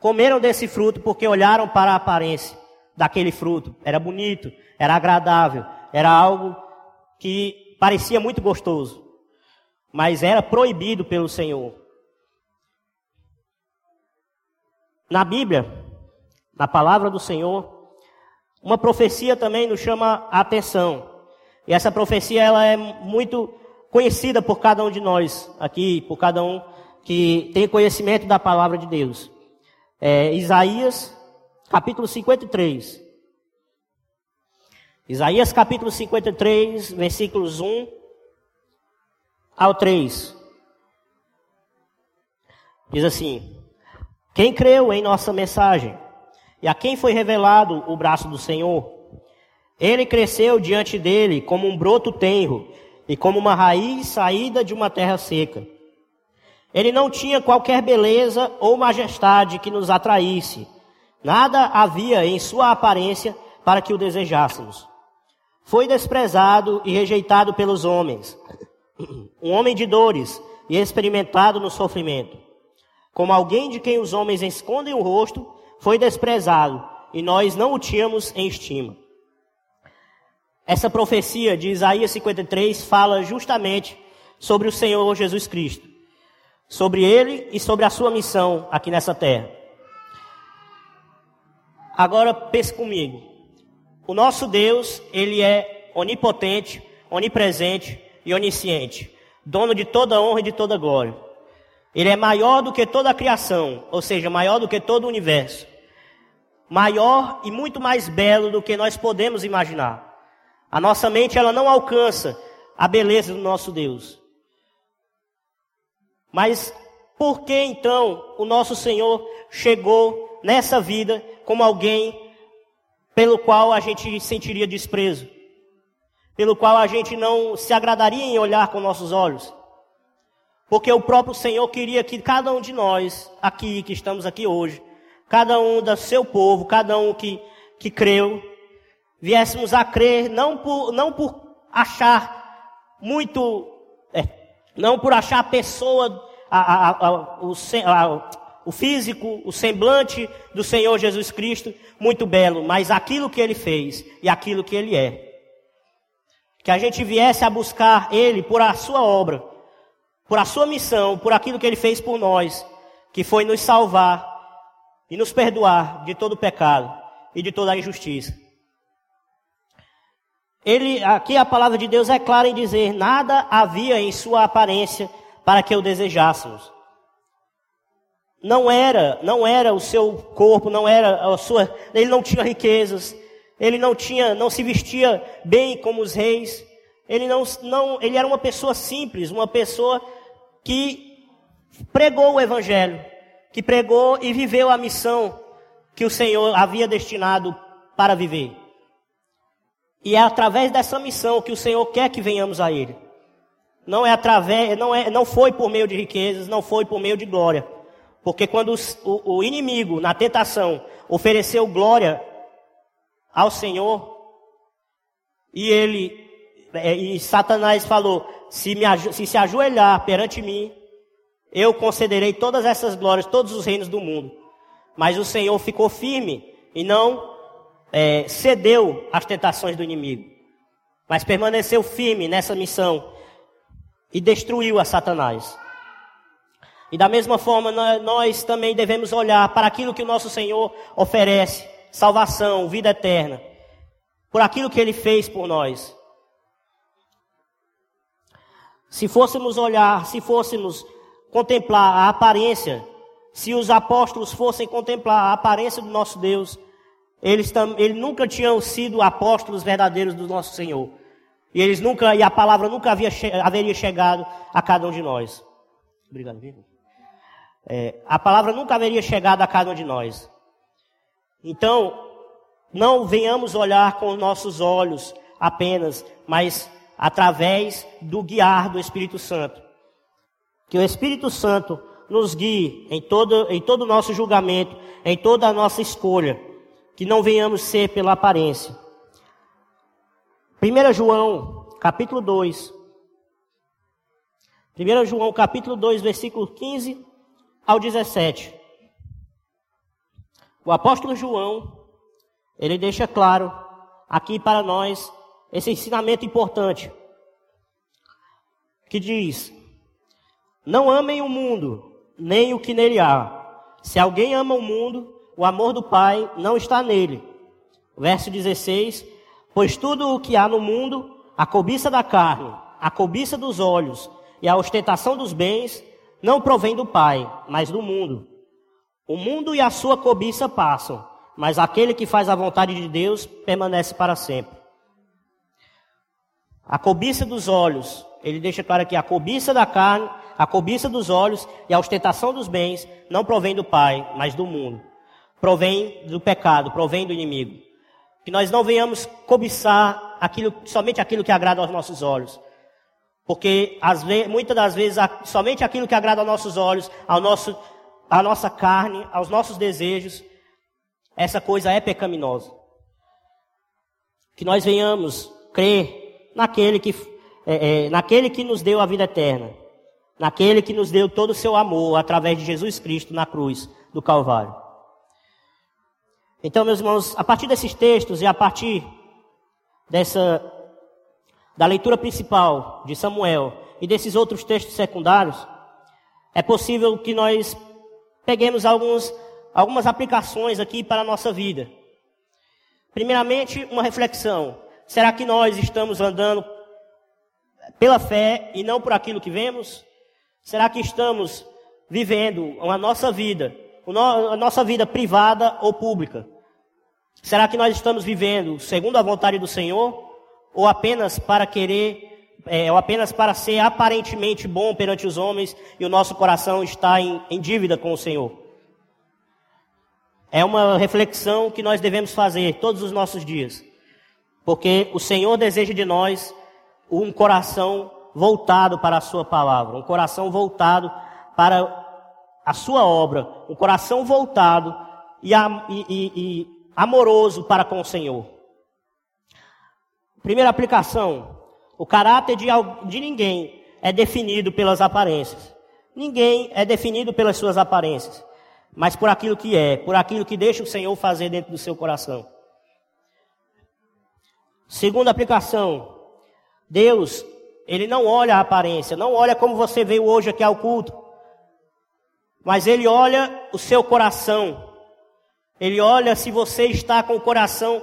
comeram desse fruto porque olharam para a aparência daquele fruto. Era bonito, era agradável, era algo que parecia muito gostoso, mas era proibido pelo Senhor. Na Bíblia, na palavra do Senhor, uma profecia também nos chama a atenção. E essa profecia ela é muito conhecida por cada um de nós aqui, por cada um que tem conhecimento da palavra de Deus. É, Isaías, capítulo 53. Isaías, capítulo 53, versículos 1 ao 3. Diz assim: Quem creu em nossa mensagem e a quem foi revelado o braço do Senhor? Ele cresceu diante dele como um broto tenro e como uma raiz saída de uma terra seca. Ele não tinha qualquer beleza ou majestade que nos atraísse. Nada havia em sua aparência para que o desejássemos. Foi desprezado e rejeitado pelos homens. Um homem de dores e experimentado no sofrimento. Como alguém de quem os homens escondem o rosto, foi desprezado e nós não o tínhamos em estima. Essa profecia de Isaías 53 fala justamente sobre o Senhor Jesus Cristo, sobre ele e sobre a sua missão aqui nessa terra. Agora pense comigo. O nosso Deus, ele é onipotente, onipresente e onisciente, dono de toda honra e de toda glória. Ele é maior do que toda a criação, ou seja, maior do que todo o universo. Maior e muito mais belo do que nós podemos imaginar. A nossa mente ela não alcança a beleza do nosso Deus. Mas por que então o nosso Senhor chegou nessa vida como alguém pelo qual a gente sentiria desprezo? Pelo qual a gente não se agradaria em olhar com nossos olhos? Porque o próprio Senhor queria que cada um de nós, aqui, que estamos aqui hoje, cada um do seu povo, cada um que, que creu, viéssemos a crer não por, não por achar muito, é, não por achar a pessoa, a, a, a, o, o físico, o semblante do Senhor Jesus Cristo muito belo, mas aquilo que ele fez e aquilo que ele é. Que a gente viesse a buscar ele por a sua obra, por a sua missão, por aquilo que ele fez por nós, que foi nos salvar e nos perdoar de todo pecado e de toda injustiça. Ele, aqui a palavra de Deus é clara em dizer: nada havia em sua aparência para que o desejássemos. Não era, não era o seu corpo, não era a sua, ele não tinha riquezas, ele não tinha, não se vestia bem como os reis. Ele não, não, ele era uma pessoa simples, uma pessoa que pregou o evangelho, que pregou e viveu a missão que o Senhor havia destinado para viver. E é através dessa missão que o Senhor quer que venhamos a Ele. Não é através, não, é, não foi por meio de riquezas, não foi por meio de glória. Porque quando o, o inimigo, na tentação, ofereceu glória ao Senhor, e ele, é, e Satanás falou: se, me, se se ajoelhar perante mim, eu concederei todas essas glórias, todos os reinos do mundo. Mas o Senhor ficou firme e não é, cedeu às tentações do inimigo, mas permaneceu firme nessa missão e destruiu a Satanás. E da mesma forma, nós também devemos olhar para aquilo que o nosso Senhor oferece: salvação, vida eterna, por aquilo que ele fez por nós. Se fôssemos olhar, se fôssemos contemplar a aparência, se os apóstolos fossem contemplar a aparência do nosso Deus, eles, tam, nunca tinham sido apóstolos verdadeiros do nosso Senhor. E eles nunca, e a palavra nunca havia, haveria chegado a cada um de nós. Obrigado, Vitor. É, a palavra nunca haveria chegado a cada um de nós. Então, não venhamos olhar com nossos olhos apenas, mas através do guiar do Espírito Santo. Que o Espírito Santo nos guie em todo, em todo o nosso julgamento, em toda a nossa escolha que não venhamos ser pela aparência. 1 João, capítulo 2. 1 João, capítulo 2, versículo 15 ao 17. O apóstolo João, ele deixa claro aqui para nós esse ensinamento importante, que diz: Não amem o mundo, nem o que nele há. Se alguém ama o mundo, o amor do Pai não está nele. Verso 16: Pois tudo o que há no mundo, a cobiça da carne, a cobiça dos olhos e a ostentação dos bens, não provém do Pai, mas do mundo. O mundo e a sua cobiça passam, mas aquele que faz a vontade de Deus permanece para sempre. A cobiça dos olhos, ele deixa claro aqui, a cobiça da carne, a cobiça dos olhos e a ostentação dos bens não provém do Pai, mas do mundo. Provém do pecado, provém do inimigo. Que nós não venhamos cobiçar aquilo, somente aquilo que agrada aos nossos olhos. Porque vezes, muitas das vezes somente aquilo que agrada aos nossos olhos, ao nosso, à nossa carne, aos nossos desejos, essa coisa é pecaminosa. Que nós venhamos crer naquele que, é, é, naquele que nos deu a vida eterna, naquele que nos deu todo o seu amor através de Jesus Cristo na cruz do Calvário. Então, meus irmãos, a partir desses textos e a partir dessa da leitura principal de Samuel e desses outros textos secundários, é possível que nós peguemos alguns, algumas aplicações aqui para a nossa vida. Primeiramente, uma reflexão. Será que nós estamos andando pela fé e não por aquilo que vemos? Será que estamos vivendo a nossa vida, a nossa vida privada ou pública? Será que nós estamos vivendo segundo a vontade do Senhor ou apenas para querer, é, ou apenas para ser aparentemente bom perante os homens e o nosso coração está em, em dívida com o Senhor? É uma reflexão que nós devemos fazer todos os nossos dias, porque o Senhor deseja de nós um coração voltado para a Sua palavra, um coração voltado para a Sua obra, um coração voltado e, e, e amoroso para com o Senhor. Primeira aplicação: o caráter de, de ninguém é definido pelas aparências. Ninguém é definido pelas suas aparências, mas por aquilo que é, por aquilo que deixa o Senhor fazer dentro do seu coração. Segunda aplicação: Deus, Ele não olha a aparência, não olha como você veio hoje aqui ao culto, mas Ele olha o seu coração. Ele olha se você está com o coração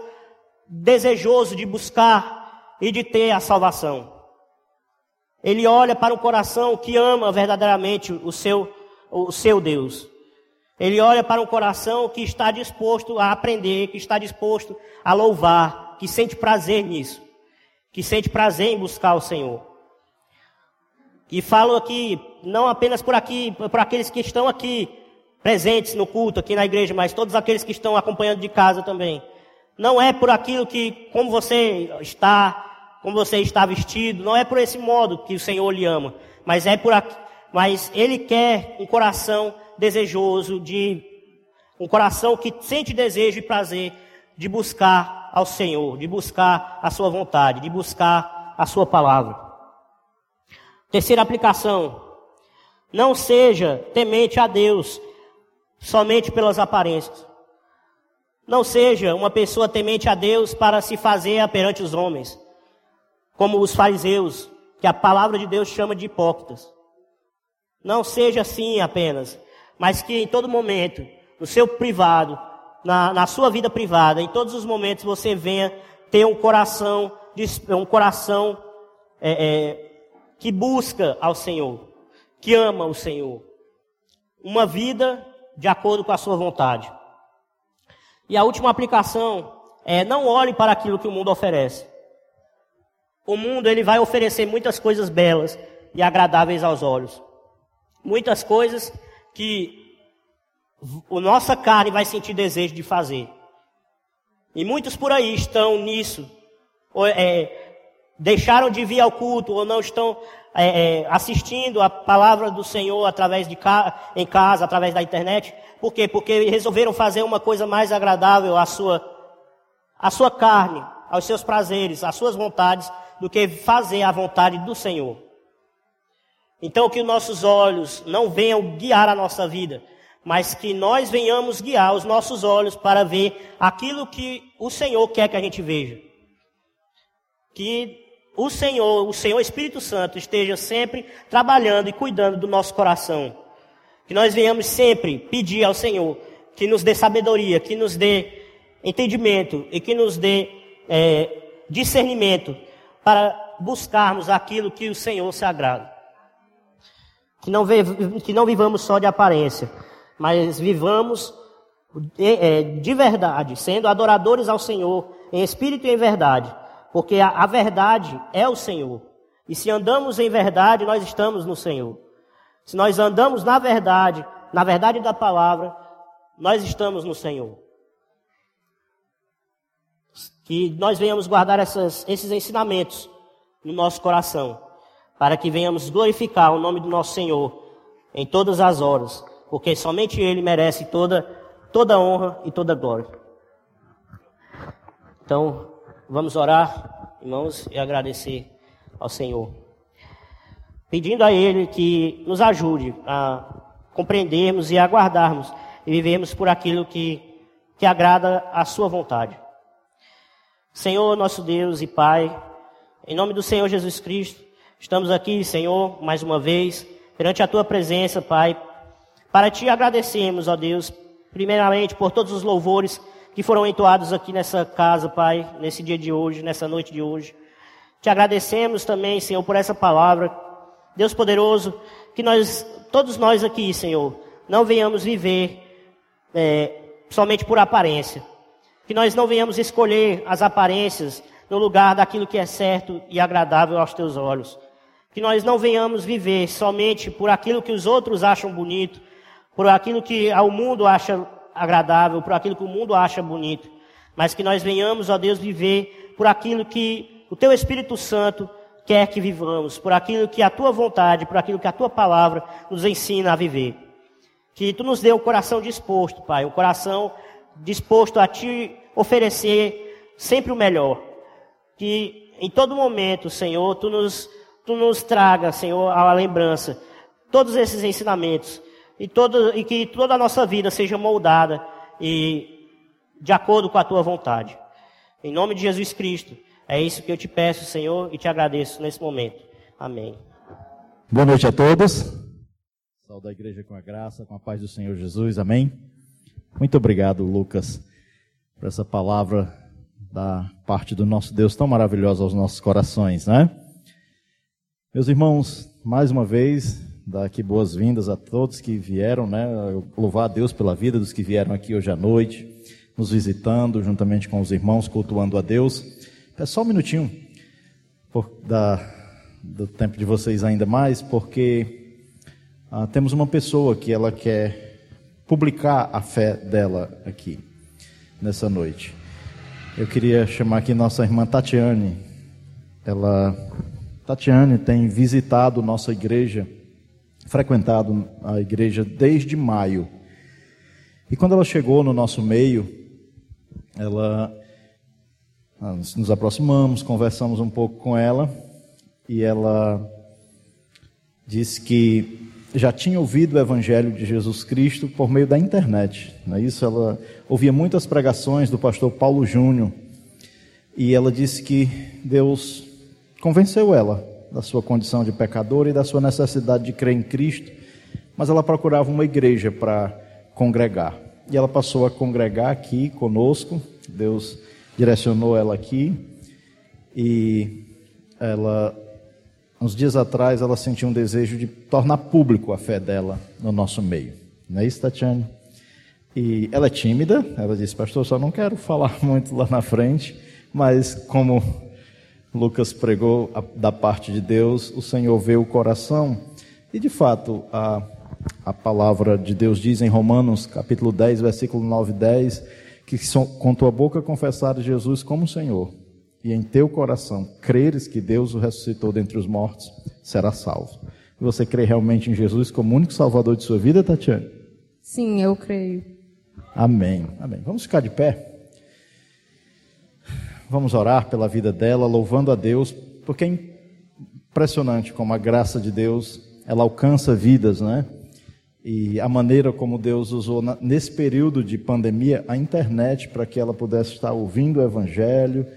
desejoso de buscar e de ter a salvação. Ele olha para o coração que ama verdadeiramente o seu, o seu Deus. Ele olha para um coração que está disposto a aprender, que está disposto a louvar, que sente prazer nisso, que sente prazer em buscar o Senhor. E falo aqui, não apenas por aqui, por aqueles que estão aqui presentes no culto, aqui na igreja, mas todos aqueles que estão acompanhando de casa também. Não é por aquilo que, como você está, como você está vestido, não é por esse modo que o Senhor lhe ama, mas é por aqui, mas Ele quer um coração desejoso de, um coração que sente desejo e prazer de buscar ao Senhor, de buscar a sua vontade, de buscar a sua palavra. Terceira aplicação. Não seja temente a Deus somente pelas aparências. Não seja uma pessoa temente a Deus para se fazer perante os homens, como os fariseus, que a palavra de Deus chama de hipócritas. Não seja assim apenas, mas que em todo momento, no seu privado, na, na sua vida privada, em todos os momentos você venha ter um coração, um coração é, é, que busca ao Senhor, que ama o Senhor. Uma vida de acordo com a sua vontade. E a última aplicação é não olhe para aquilo que o mundo oferece. O mundo ele vai oferecer muitas coisas belas e agradáveis aos olhos. Muitas coisas que a nossa carne vai sentir desejo de fazer. E muitos por aí estão nisso. Ou, é, deixaram de vir ao culto ou não estão é, é, assistindo a palavra do Senhor através de ca em casa, através da internet, por quê? Porque resolveram fazer uma coisa mais agradável à sua, à sua carne, aos seus prazeres, às suas vontades, do que fazer a vontade do Senhor. Então, que nossos olhos não venham guiar a nossa vida, mas que nós venhamos guiar os nossos olhos para ver aquilo que o Senhor quer que a gente veja. Que o Senhor, o Senhor Espírito Santo, esteja sempre trabalhando e cuidando do nosso coração. Que nós venhamos sempre pedir ao Senhor que nos dê sabedoria, que nos dê entendimento e que nos dê é, discernimento para buscarmos aquilo que o Senhor se agrada. Que não, que não vivamos só de aparência, mas vivamos de, é, de verdade, sendo adoradores ao Senhor em espírito e em verdade, porque a, a verdade é o Senhor. E se andamos em verdade, nós estamos no Senhor. Se nós andamos na verdade, na verdade da palavra, nós estamos no Senhor. Que nós venhamos guardar essas, esses ensinamentos no nosso coração, para que venhamos glorificar o nome do nosso Senhor em todas as horas, porque somente Ele merece toda, toda honra e toda glória. Então, vamos orar, irmãos, e agradecer ao Senhor, pedindo a Ele que nos ajude a compreendermos e aguardarmos e vivermos por aquilo que, que agrada a Sua vontade. Senhor, nosso Deus e Pai, em nome do Senhor Jesus Cristo, estamos aqui, Senhor, mais uma vez, perante a tua presença, Pai, para te agradecermos, ó Deus, primeiramente por todos os louvores que foram entoados aqui nessa casa, Pai, nesse dia de hoje, nessa noite de hoje. Te agradecemos também, Senhor, por essa palavra. Deus poderoso, que nós, todos nós aqui, Senhor, não venhamos viver é, somente por aparência. Que nós não venhamos escolher as aparências no lugar daquilo que é certo e agradável aos teus olhos. Que nós não venhamos viver somente por aquilo que os outros acham bonito, por aquilo que o mundo acha agradável, por aquilo que o mundo acha bonito, mas que nós venhamos, ó Deus, viver por aquilo que o teu Espírito Santo quer que vivamos, por aquilo que a tua vontade, por aquilo que a tua palavra nos ensina a viver. Que tu nos dê um coração disposto, Pai, um coração disposto a te oferecer sempre o melhor que em todo momento, Senhor, tu nos, tu nos traga, Senhor, a lembrança, todos esses ensinamentos, e, todo, e que toda a nossa vida seja moldada e de acordo com a tua vontade. Em nome de Jesus Cristo, é isso que eu te peço, Senhor, e te agradeço nesse momento. Amém. Boa noite a todos. Saúde a igreja com a graça, com a paz do Senhor Jesus. Amém. Muito obrigado, Lucas, por essa palavra da parte do nosso Deus tão maravilhosa aos nossos corações, né? Meus irmãos, mais uma vez, dar aqui boas-vindas a todos que vieram, né? Louvar a Deus pela vida dos que vieram aqui hoje à noite, nos visitando, juntamente com os irmãos, cultuando a Deus. É só um minutinho por, da, do tempo de vocês ainda mais, porque ah, temos uma pessoa que ela quer publicar a fé dela aqui, nessa noite. Eu queria chamar aqui nossa irmã Tatiane. Ela, Tatiane tem visitado nossa igreja, frequentado a igreja desde maio. E quando ela chegou no nosso meio, ela nós nos aproximamos, conversamos um pouco com ela e ela disse que já tinha ouvido o evangelho de Jesus Cristo por meio da internet. Não é isso? Ela ouvia muitas pregações do pastor Paulo Júnior e ela disse que Deus convenceu ela da sua condição de pecadora e da sua necessidade de crer em Cristo, mas ela procurava uma igreja para congregar. E ela passou a congregar aqui conosco. Deus direcionou ela aqui e ela uns dias atrás ela sentiu um desejo de tornar público a fé dela no nosso meio. Não é isso, Tatiane? E ela é tímida, ela disse, pastor, só não quero falar *laughs* muito lá na frente, mas como Lucas pregou da parte de Deus, o Senhor vê o coração, e de fato, a, a palavra de Deus diz em Romanos, capítulo 10, versículo 9 e 10, que com tua boca confessares Jesus como Senhor, e em teu coração creres que Deus o ressuscitou dentre os mortos, será salvo. Você crê realmente em Jesus como único salvador de sua vida, Tatiana? Sim, eu creio. Amém. Amém. Vamos ficar de pé. Vamos orar pela vida dela, louvando a Deus, porque é impressionante como a graça de Deus, ela alcança vidas, né? e a maneira como Deus usou nesse período de pandemia a internet para que ela pudesse estar ouvindo o Evangelho,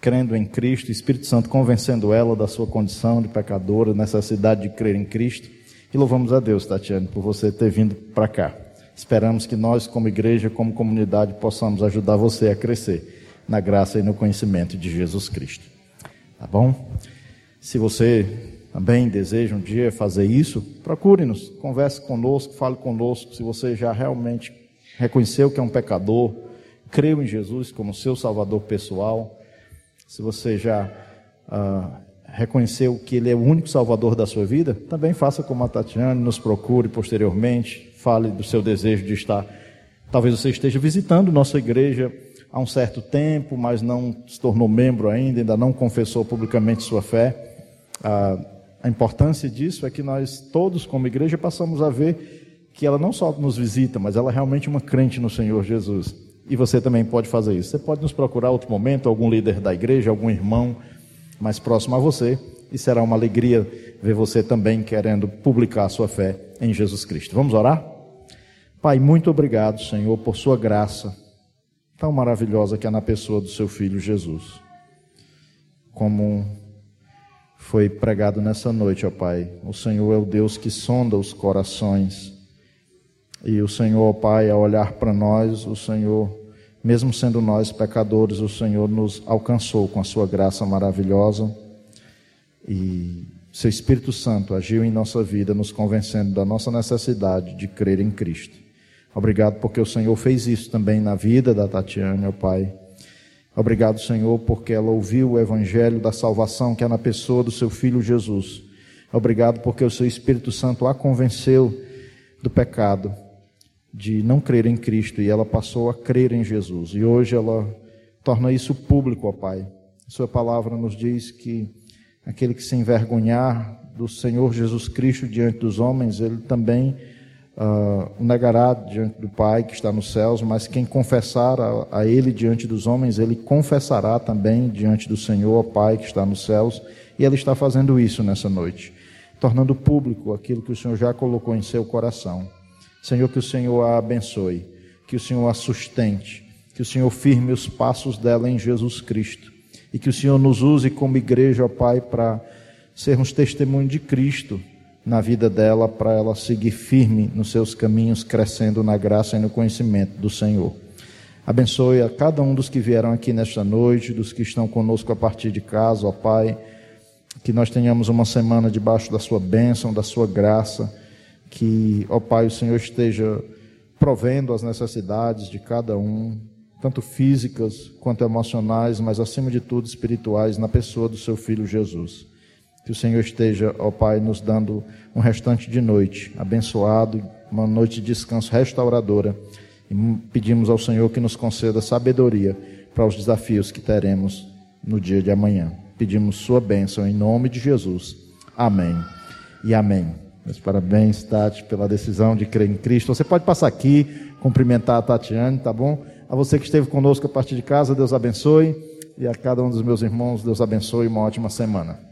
crendo em Cristo, o Espírito Santo convencendo ela da sua condição de pecadora, necessidade de crer em Cristo. E louvamos a Deus, Tatiane, por você ter vindo para cá. Esperamos que nós, como igreja, como comunidade, possamos ajudar você a crescer na graça e no conhecimento de Jesus Cristo. Tá bom? Se você também deseja um dia fazer isso, procure-nos, converse conosco, fale conosco. Se você já realmente reconheceu que é um pecador, creu em Jesus como seu Salvador pessoal, se você já ah, reconheceu que Ele é o único Salvador da sua vida, também faça como a Tatiana, nos procure posteriormente, fale do seu desejo de estar. Talvez você esteja visitando nossa igreja há um certo tempo, mas não se tornou membro ainda, ainda não confessou publicamente sua fé. Ah, a importância disso é que nós todos, como igreja, passamos a ver que ela não só nos visita, mas ela é realmente uma crente no Senhor Jesus. E você também pode fazer isso. Você pode nos procurar outro momento, algum líder da igreja, algum irmão mais próximo a você, e será uma alegria ver você também querendo publicar a sua fé em Jesus Cristo. Vamos orar? Pai, muito obrigado, Senhor, por sua graça tão maravilhosa que é na pessoa do seu filho Jesus. Como foi pregado nessa noite, ó Pai. O Senhor é o Deus que sonda os corações. E o Senhor, ó Pai, ao olhar para nós, o Senhor, mesmo sendo nós pecadores, o Senhor nos alcançou com a sua graça maravilhosa. E seu Espírito Santo agiu em nossa vida, nos convencendo da nossa necessidade de crer em Cristo. Obrigado porque o Senhor fez isso também na vida da Tatiana, ó Pai. Obrigado, Senhor, porque ela ouviu o evangelho da salvação que é na pessoa do seu filho Jesus. Obrigado porque o seu Espírito Santo a convenceu do pecado, de não crer em Cristo, e ela passou a crer em Jesus. E hoje ela torna isso público, ó Pai. sua palavra nos diz que aquele que se envergonhar do Senhor Jesus Cristo diante dos homens, ele também uh, negará diante do Pai que está nos céus, mas quem confessar a, a, Ele diante dos homens, ele confessará também diante do Senhor, Pai que está nos céus, e Ele está fazendo isso nessa noite, tornando público aquilo que o Senhor já colocou em seu coração. Senhor, que o Senhor a abençoe, que o Senhor a sustente, que o Senhor firme os passos dela em Jesus Cristo, e que o Senhor nos use como igreja, ó Pai, para sermos testemunho de Cristo na vida dela para ela seguir firme nos seus caminhos, crescendo na graça e no conhecimento do Senhor. Abençoe a cada um dos que vieram aqui nesta noite, dos que estão conosco a partir de casa, ó Pai. Que nós tenhamos uma semana debaixo da Sua bênção, da Sua graça. Que, ó Pai, o Senhor esteja provendo as necessidades de cada um, tanto físicas quanto emocionais, mas acima de tudo espirituais, na pessoa do Seu Filho Jesus. Que o Senhor esteja, ó Pai, nos dando um restante de noite abençoado, uma noite de descanso restauradora. E pedimos ao Senhor que nos conceda sabedoria para os desafios que teremos no dia de amanhã. Pedimos Sua bênção em nome de Jesus. Amém e amém. Parabéns, Tati, pela decisão de crer em Cristo. Você pode passar aqui, cumprimentar a Tatiane, tá bom? A você que esteve conosco a partir de casa, Deus abençoe. E a cada um dos meus irmãos, Deus abençoe. Uma ótima semana.